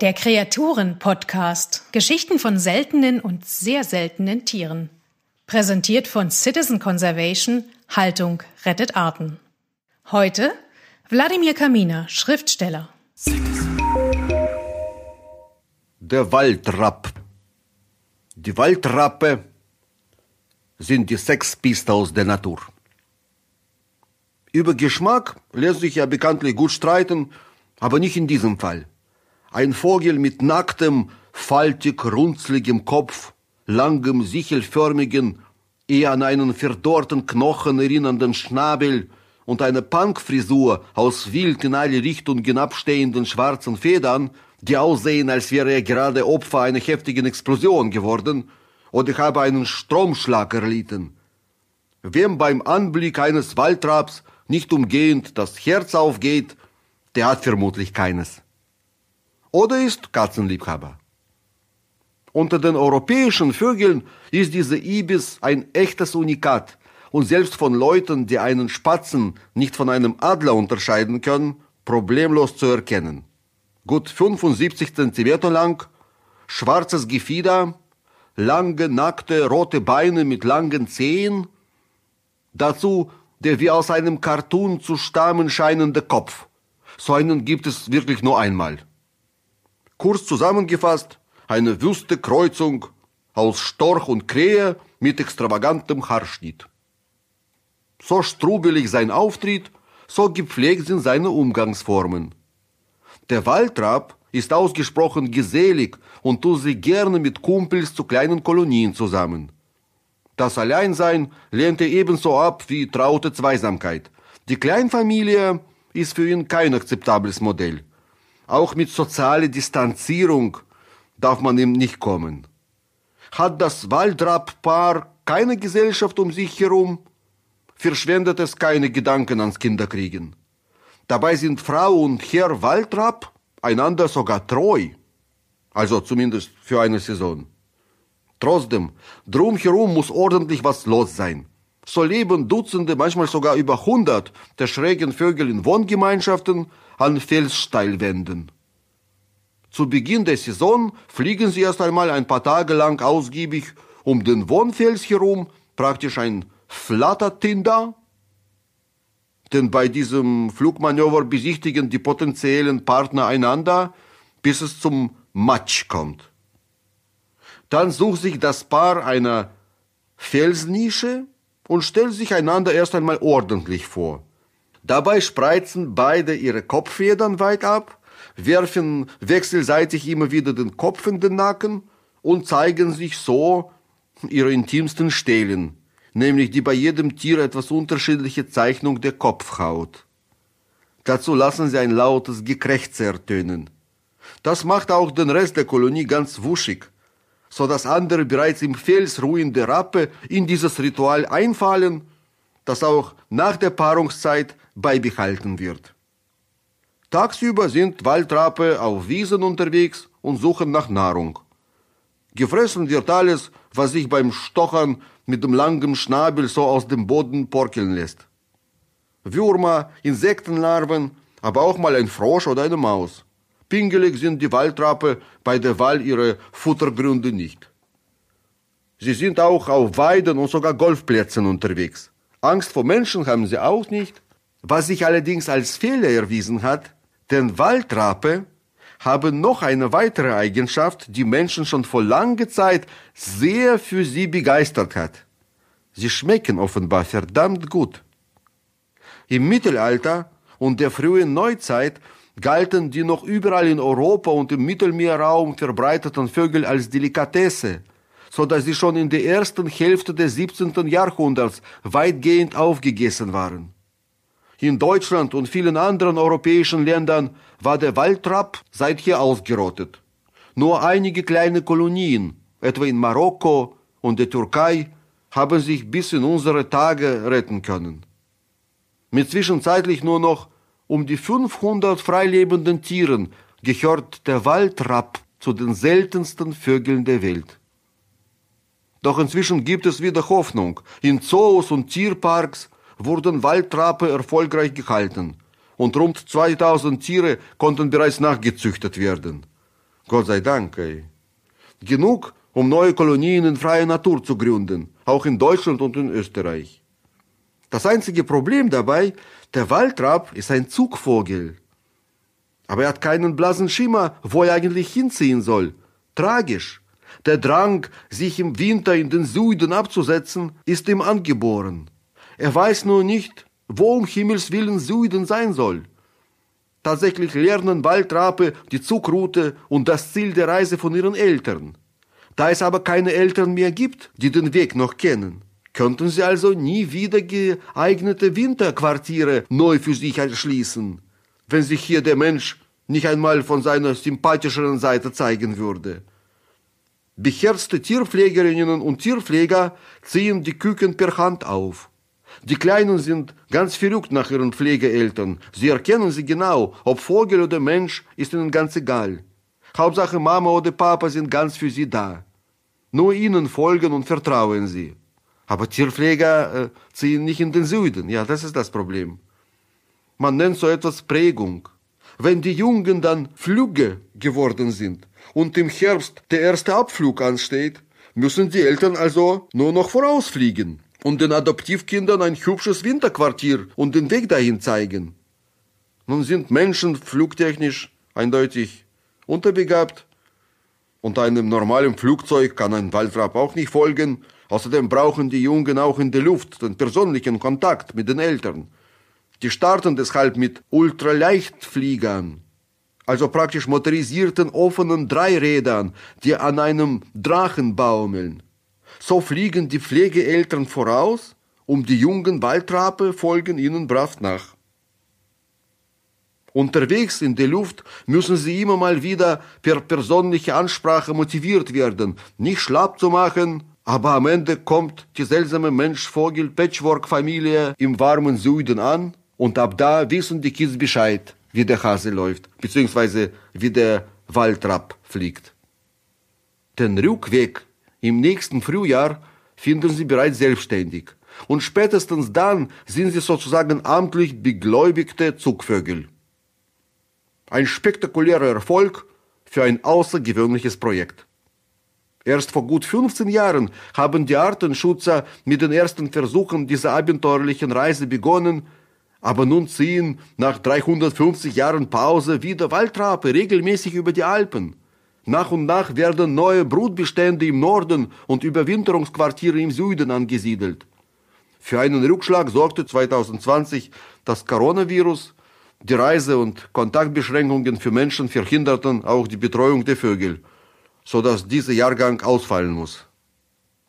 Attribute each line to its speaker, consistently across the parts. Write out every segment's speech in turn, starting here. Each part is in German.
Speaker 1: Der Kreaturen-Podcast. Geschichten von seltenen und sehr seltenen Tieren. Präsentiert von Citizen Conservation. Haltung rettet Arten. Heute Wladimir Kaminer, Schriftsteller.
Speaker 2: Der Waldrapp. Die Waldrappe sind die Sexpiste aus der Natur. Über Geschmack lässt sich ja bekanntlich gut streiten, aber nicht in diesem Fall. Ein Vogel mit nacktem, faltig runzligem Kopf, langem, sichelförmigen, eher an einen verdorrten Knochen erinnernden Schnabel und eine Punkfrisur aus wild in alle Richtungen abstehenden schwarzen Federn, die aussehen, als wäre er gerade Opfer einer heftigen Explosion geworden oder habe einen Stromschlag erlitten. Wem beim Anblick eines Waldraps nicht umgehend das Herz aufgeht, der hat vermutlich keines oder ist Katzenliebhaber. Unter den europäischen Vögeln ist diese Ibis ein echtes Unikat und selbst von Leuten, die einen Spatzen nicht von einem Adler unterscheiden können, problemlos zu erkennen. Gut 75 Zentimeter lang, schwarzes Gefieder, lange, nackte, rote Beine mit langen Zehen, dazu der wie aus einem Cartoon zu stammen scheinende Kopf. So einen gibt es wirklich nur einmal. Kurz zusammengefasst, eine wüste Kreuzung aus Storch und Krähe mit extravagantem Haarschnitt. So strubelig sein Auftritt, so gepflegt sind seine Umgangsformen. Der Waldrapp ist ausgesprochen gesellig und tut sich gerne mit Kumpels zu kleinen Kolonien zusammen. Das Alleinsein lehnt er ebenso ab wie traute Zweisamkeit. Die Kleinfamilie ist für ihn kein akzeptables Modell. Auch mit sozialer Distanzierung darf man ihm nicht kommen. Hat das Waldrapp-Paar keine Gesellschaft um sich herum, verschwendet es keine Gedanken ans Kinderkriegen. Dabei sind Frau und Herr Waldrapp einander sogar treu. Also zumindest für eine Saison. Trotzdem, drumherum muss ordentlich was los sein. So leben Dutzende, manchmal sogar über hundert der schrägen Vögel in Wohngemeinschaften an Felssteilwänden. Zu Beginn der Saison fliegen sie erst einmal ein paar Tage lang ausgiebig um den Wohnfels herum, praktisch ein Flattertinder. Denn bei diesem Flugmanöver besichtigen die potenziellen Partner einander, bis es zum Matsch kommt. Dann sucht sich das Paar eine Felsnische und stellt sich einander erst einmal ordentlich vor. Dabei spreizen beide ihre Kopffedern weit ab, werfen wechselseitig immer wieder den Kopf in den Nacken und zeigen sich so ihre intimsten Stellen, nämlich die bei jedem Tier etwas unterschiedliche Zeichnung der Kopfhaut. Dazu lassen sie ein lautes Gekrächze ertönen. Das macht auch den Rest der Kolonie ganz wuschig, so dass andere bereits im Fels ruhende Rappe in dieses Ritual einfallen, das auch nach der Paarungszeit beibehalten wird. Tagsüber sind Waldrappe auf Wiesen unterwegs und suchen nach Nahrung. Gefressen wird alles, was sich beim Stochern mit dem langen Schnabel so aus dem Boden porkeln lässt. Würmer, Insektenlarven, aber auch mal ein Frosch oder eine Maus. Pingelig sind die Waldrappe bei der Wahl ihrer Futtergründe nicht. Sie sind auch auf Weiden und sogar Golfplätzen unterwegs. Angst vor Menschen haben sie auch nicht was sich allerdings als Fehler erwiesen hat, denn Waldrappe haben noch eine weitere Eigenschaft, die Menschen schon vor langer Zeit sehr für sie begeistert hat. Sie schmecken offenbar verdammt gut. Im Mittelalter und der frühen Neuzeit galten die noch überall in Europa und im Mittelmeerraum verbreiteten Vögel als Delikatesse, so dass sie schon in der ersten Hälfte des 17. Jahrhunderts weitgehend aufgegessen waren. In Deutschland und vielen anderen europäischen Ländern war der Waldrapp seither ausgerottet. Nur einige kleine Kolonien, etwa in Marokko und der Türkei, haben sich bis in unsere Tage retten können. Mit zwischenzeitlich nur noch um die 500 freilebenden Tieren gehört der Waldrapp zu den seltensten Vögeln der Welt. Doch inzwischen gibt es wieder Hoffnung. In Zoos und Tierparks wurden Waldrappe erfolgreich gehalten und rund 2000 Tiere konnten bereits nachgezüchtet werden. Gott sei Dank, ey. Genug, um neue Kolonien in freier Natur zu gründen, auch in Deutschland und in Österreich. Das einzige Problem dabei, der Waldrapp ist ein Zugvogel. Aber er hat keinen blassen Schimmer, wo er eigentlich hinziehen soll. Tragisch. Der Drang, sich im Winter in den Süden abzusetzen, ist ihm angeboren. Er weiß nur nicht, wo um Himmels willen Süden sein soll. Tatsächlich lernen Waldrape die Zugroute und das Ziel der Reise von ihren Eltern. Da es aber keine Eltern mehr gibt, die den Weg noch kennen, könnten sie also nie wieder geeignete Winterquartiere neu für sich erschließen, wenn sich hier der Mensch nicht einmal von seiner sympathischeren Seite zeigen würde. Beherzte Tierpflegerinnen und Tierpfleger ziehen die Küken per Hand auf. Die Kleinen sind ganz verrückt nach ihren Pflegeeltern. Sie erkennen sie genau, ob Vogel oder Mensch, ist ihnen ganz egal. Hauptsache Mama oder Papa sind ganz für sie da. Nur ihnen folgen und vertrauen sie. Aber Tierpfleger äh, ziehen nicht in den Süden. Ja, das ist das Problem. Man nennt so etwas Prägung. Wenn die Jungen dann Flüge geworden sind und im Herbst der erste Abflug ansteht, müssen die Eltern also nur noch vorausfliegen und den Adoptivkindern ein hübsches Winterquartier und den Weg dahin zeigen. Nun sind Menschen flugtechnisch eindeutig unterbegabt. Und einem normalen Flugzeug kann ein Waldrapp auch nicht folgen. Außerdem brauchen die Jungen auch in der Luft den persönlichen Kontakt mit den Eltern. Die starten deshalb mit Ultraleichtfliegern, also praktisch motorisierten offenen Dreirädern, die an einem Drachen baumeln. So fliegen die Pflegeeltern voraus, um die jungen Waldrape folgen ihnen brav nach. Unterwegs in der Luft müssen sie immer mal wieder per persönliche Ansprache motiviert werden, nicht schlapp zu machen, aber am Ende kommt die seltsame Mensch-Vogel-Patchwork-Familie im warmen Süden an und ab da wissen die Kids Bescheid, wie der Hase läuft, beziehungsweise wie der Waldrapp fliegt. Den Rückweg im nächsten Frühjahr finden sie bereits selbstständig und spätestens dann sind sie sozusagen amtlich begläubigte Zugvögel. Ein spektakulärer Erfolg für ein außergewöhnliches Projekt. Erst vor gut 15 Jahren haben die Artenschützer mit den ersten Versuchen dieser abenteuerlichen Reise begonnen, aber nun ziehen nach 350 Jahren Pause wieder Waldrape regelmäßig über die Alpen. Nach und nach werden neue Brutbestände im Norden und Überwinterungsquartiere im Süden angesiedelt. Für einen Rückschlag sorgte 2020 das Coronavirus, die Reise- und Kontaktbeschränkungen für Menschen verhinderten auch die Betreuung der Vögel, so dass dieser Jahrgang ausfallen muss.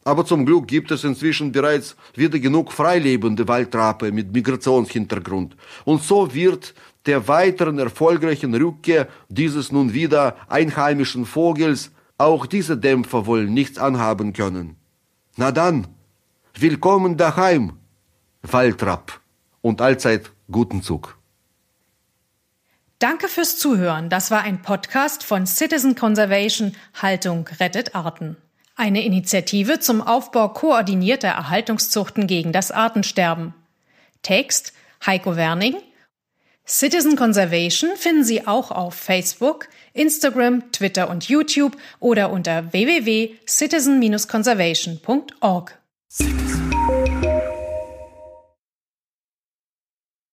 Speaker 2: Aber zum Glück gibt es inzwischen bereits wieder genug freilebende Waldrape mit Migrationshintergrund. Und so wird der weiteren erfolgreichen Rückkehr dieses nun wieder einheimischen Vogels auch diese Dämpfer wohl nichts anhaben können. Na dann, willkommen daheim, Waldrapp, und allzeit guten Zug.
Speaker 1: Danke fürs Zuhören. Das war ein Podcast von Citizen Conservation Haltung rettet Arten. Eine Initiative zum Aufbau koordinierter Erhaltungszuchten gegen das Artensterben. Text Heiko Werning. Citizen Conservation finden Sie auch auf Facebook, Instagram, Twitter und YouTube oder unter www.citizen-conservation.org.